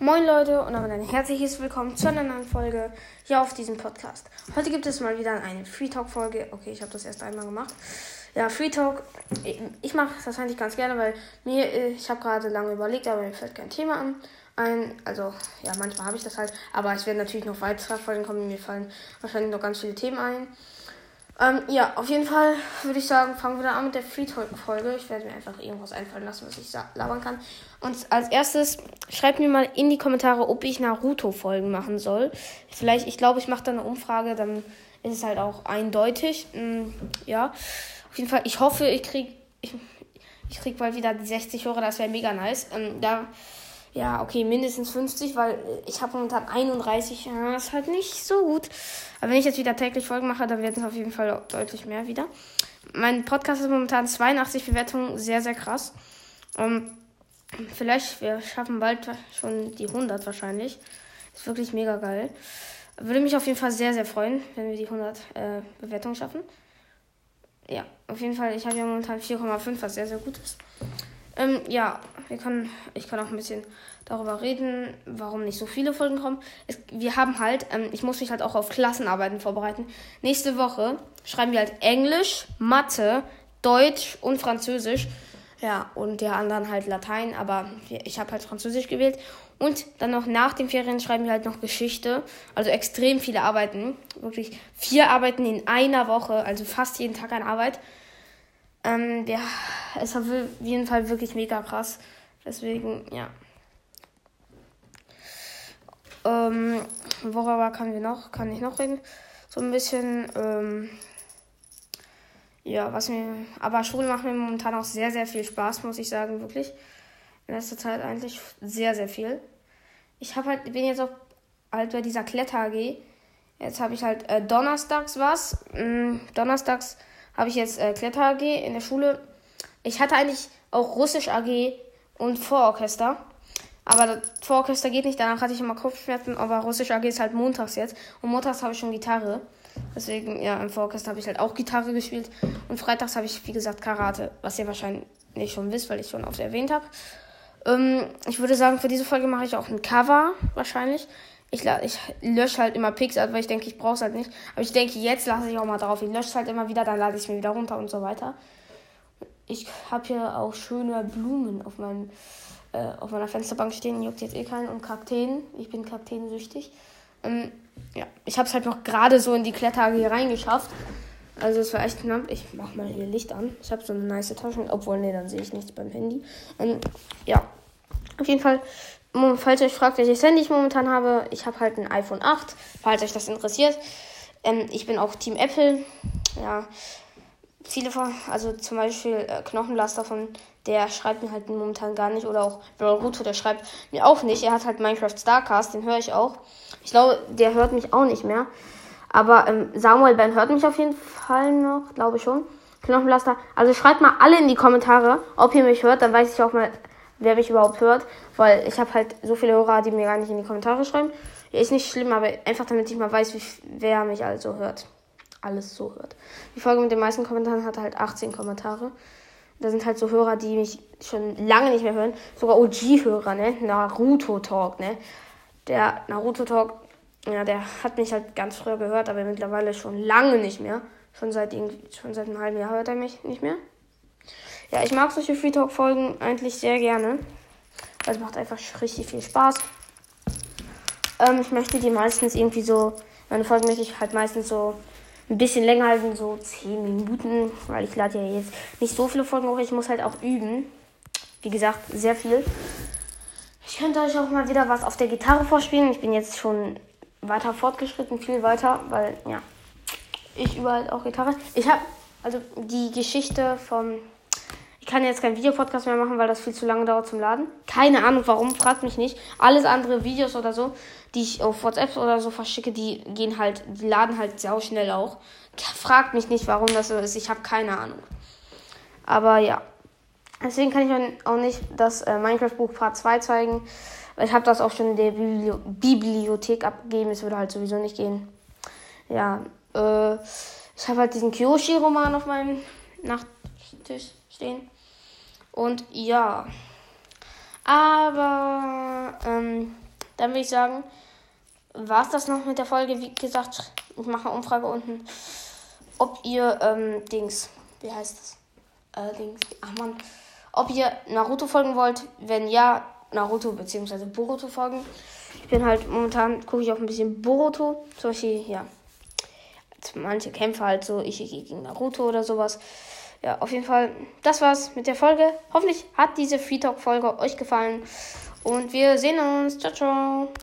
Moin Leute und damit ein herzliches Willkommen zu einer neuen Folge hier auf diesem Podcast. Heute gibt es mal wieder eine Free Talk Folge. Okay, ich habe das erst einmal gemacht. Ja, Free Talk. Ich mache das eigentlich ganz gerne, weil mir ich habe gerade lange überlegt, aber mir fällt kein Thema an. Ein, also ja, manchmal habe ich das halt, aber es werden natürlich noch weitere Folgen kommen. Mir fallen wahrscheinlich noch ganz viele Themen ein. Ähm, ja, auf jeden Fall würde ich sagen, fangen wir da an mit der Free Talk-Folge. Ich werde mir einfach irgendwas einfallen lassen, was ich labern kann. Und als erstes schreibt mir mal in die Kommentare, ob ich Naruto-Folgen machen soll. Vielleicht, ich glaube, ich mache da eine Umfrage, dann ist es halt auch eindeutig. Mhm, ja, auf jeden Fall, ich hoffe, ich krieg, ich, ich krieg bald wieder die 60 Euro, das wäre mega nice. Ähm, da ja, okay, mindestens 50, weil ich habe momentan 31. Ja, ist halt nicht so gut. Aber wenn ich jetzt wieder täglich Folgen mache, dann werden es auf jeden Fall deutlich mehr wieder. Mein Podcast ist momentan 82 Bewertungen, sehr, sehr krass. Um, ähm, vielleicht, wir schaffen bald schon die 100 wahrscheinlich. Ist wirklich mega geil. Würde mich auf jeden Fall sehr, sehr freuen, wenn wir die 100 äh, Bewertungen schaffen. Ja, auf jeden Fall, ich habe ja momentan 4,5, was sehr, sehr gut ist. Ähm, ja, können, ich kann auch ein bisschen darüber reden, warum nicht so viele Folgen kommen. Es, wir haben halt, ähm, ich muss mich halt auch auf Klassenarbeiten vorbereiten. Nächste Woche schreiben wir halt Englisch, Mathe, Deutsch und Französisch. Ja, und der anderen halt Latein, aber ich habe halt Französisch gewählt. Und dann noch nach den Ferien schreiben wir halt noch Geschichte. Also extrem viele Arbeiten. Wirklich vier Arbeiten in einer Woche, also fast jeden Tag eine Arbeit. Ähm, ja, es war auf jeden Fall wirklich mega krass. Deswegen, ja. Ähm, worüber kann, wir noch, kann ich noch reden? So ein bisschen, ähm, ja, was mir, aber Schule macht mir momentan auch sehr, sehr viel Spaß, muss ich sagen, wirklich. In letzter Zeit eigentlich sehr, sehr viel. Ich habe halt, bin jetzt auch halt bei dieser Kletter AG. Jetzt habe ich halt äh, donnerstags was. Mm, donnerstags habe ich jetzt äh, Kletter AG in der Schule. Ich hatte eigentlich auch Russisch AG und Vororchester. Aber das Vororchester geht nicht, danach hatte ich immer Kopfschmerzen, aber Russisch AG ist halt montags jetzt. Und montags habe ich schon Gitarre. Deswegen, ja, im Vororchester habe ich halt auch Gitarre gespielt. Und freitags habe ich, wie gesagt, Karate, was ihr wahrscheinlich schon wisst, weil ich schon oft erwähnt habe. Ähm, ich würde sagen, für diese Folge mache ich auch ein Cover, wahrscheinlich. Ich, ich lösche halt immer Pixart, weil ich denke, ich brauche es halt nicht. Aber ich denke, jetzt lasse ich auch mal drauf. Ich lösche es halt immer wieder, dann lade ich es mir wieder runter und so weiter. Ich habe hier auch schöne Blumen auf, meinem, äh, auf meiner Fensterbank stehen. Juckt jetzt eh keinen. Und Kakteen. Ich bin Kakteensüchtig. Ähm, ja, ich habe es halt noch gerade so in die Kletterhage hier reingeschafft. Also es war echt knapp. Ich mach mal hier Licht an. Ich habe so eine nice Tasche. Obwohl, nee, dann sehe ich nichts beim Handy. Ähm, ja, auf jeden Fall falls ihr euch fragt, welches Handy ich momentan habe, ich habe halt ein iPhone 8, falls euch das interessiert. Ähm, ich bin auch Team Apple. Ja, viele von, also zum Beispiel äh, Knochenblaster von, der schreibt mir halt momentan gar nicht. Oder auch Boruto, der schreibt mir auch nicht. Er hat halt Minecraft Starcast, den höre ich auch. Ich glaube, der hört mich auch nicht mehr. Aber ähm, Samuel Ben hört mich auf jeden Fall noch, glaube ich schon. Knochenblaster. Also schreibt mal alle in die Kommentare, ob ihr mich hört. Dann weiß ich auch mal, wer mich überhaupt hört, weil ich habe halt so viele Hörer, die mir gar nicht in die Kommentare schreiben. Ist nicht schlimm, aber einfach damit ich mal weiß, wie, wer mich also hört. Alles so hört. Die Folge mit den meisten Kommentaren hat halt 18 Kommentare. Da sind halt so Hörer, die mich schon lange nicht mehr hören. Sogar OG-Hörer, ne? Naruto Talk, ne? Der Naruto Talk, ja, der hat mich halt ganz früher gehört, aber mittlerweile schon lange nicht mehr. Schon seit, schon seit einem halben Jahr hört er mich nicht mehr. Ja, ich mag solche Free Talk Folgen eigentlich sehr gerne. Weil es macht einfach richtig viel Spaß. Ähm, ich möchte die meistens irgendwie so, meine Folgen möchte ich halt meistens so ein bisschen länger halten, so 10 Minuten, weil ich lade ja jetzt nicht so viele Folgen hoch. Ich muss halt auch üben. Wie gesagt, sehr viel. Ich könnte euch auch mal wieder was auf der Gitarre vorspielen. Ich bin jetzt schon weiter fortgeschritten, viel weiter, weil ja, ich überall auch Gitarre. Ich habe also die Geschichte vom kann jetzt keinen Videopodcast mehr machen, weil das viel zu lange dauert zum Laden. Keine Ahnung warum, fragt mich nicht. Alles andere Videos oder so, die ich auf WhatsApp oder so verschicke, die gehen halt, die laden halt sau schnell auch. Fragt mich nicht, warum das so ist. Ich habe keine Ahnung. Aber ja. Deswegen kann ich auch nicht das äh, Minecraft-Buch Part 2 zeigen. Ich habe das auch schon in der Bibli Bibliothek abgegeben. Es würde halt sowieso nicht gehen. Ja, äh, ich habe halt diesen Kyoshi-Roman auf meinem Nachttisch stehen. Und ja. Aber, ähm, dann würde ich sagen, war es das noch mit der Folge. Wie gesagt, ich mache eine Umfrage unten, ob ihr ähm, Dings, wie heißt das? Äh, Dings, ach man, ob ihr Naruto folgen wollt. Wenn ja, Naruto bzw. Boruto folgen. Ich bin halt momentan, gucke ich auch ein bisschen Boruto. Zum Beispiel, ja. Manche Kämpfe halt so, ich gegen Naruto oder sowas. Ja, auf jeden Fall, das war's mit der Folge. Hoffentlich hat diese Free Talk Folge euch gefallen. Und wir sehen uns. Ciao, ciao.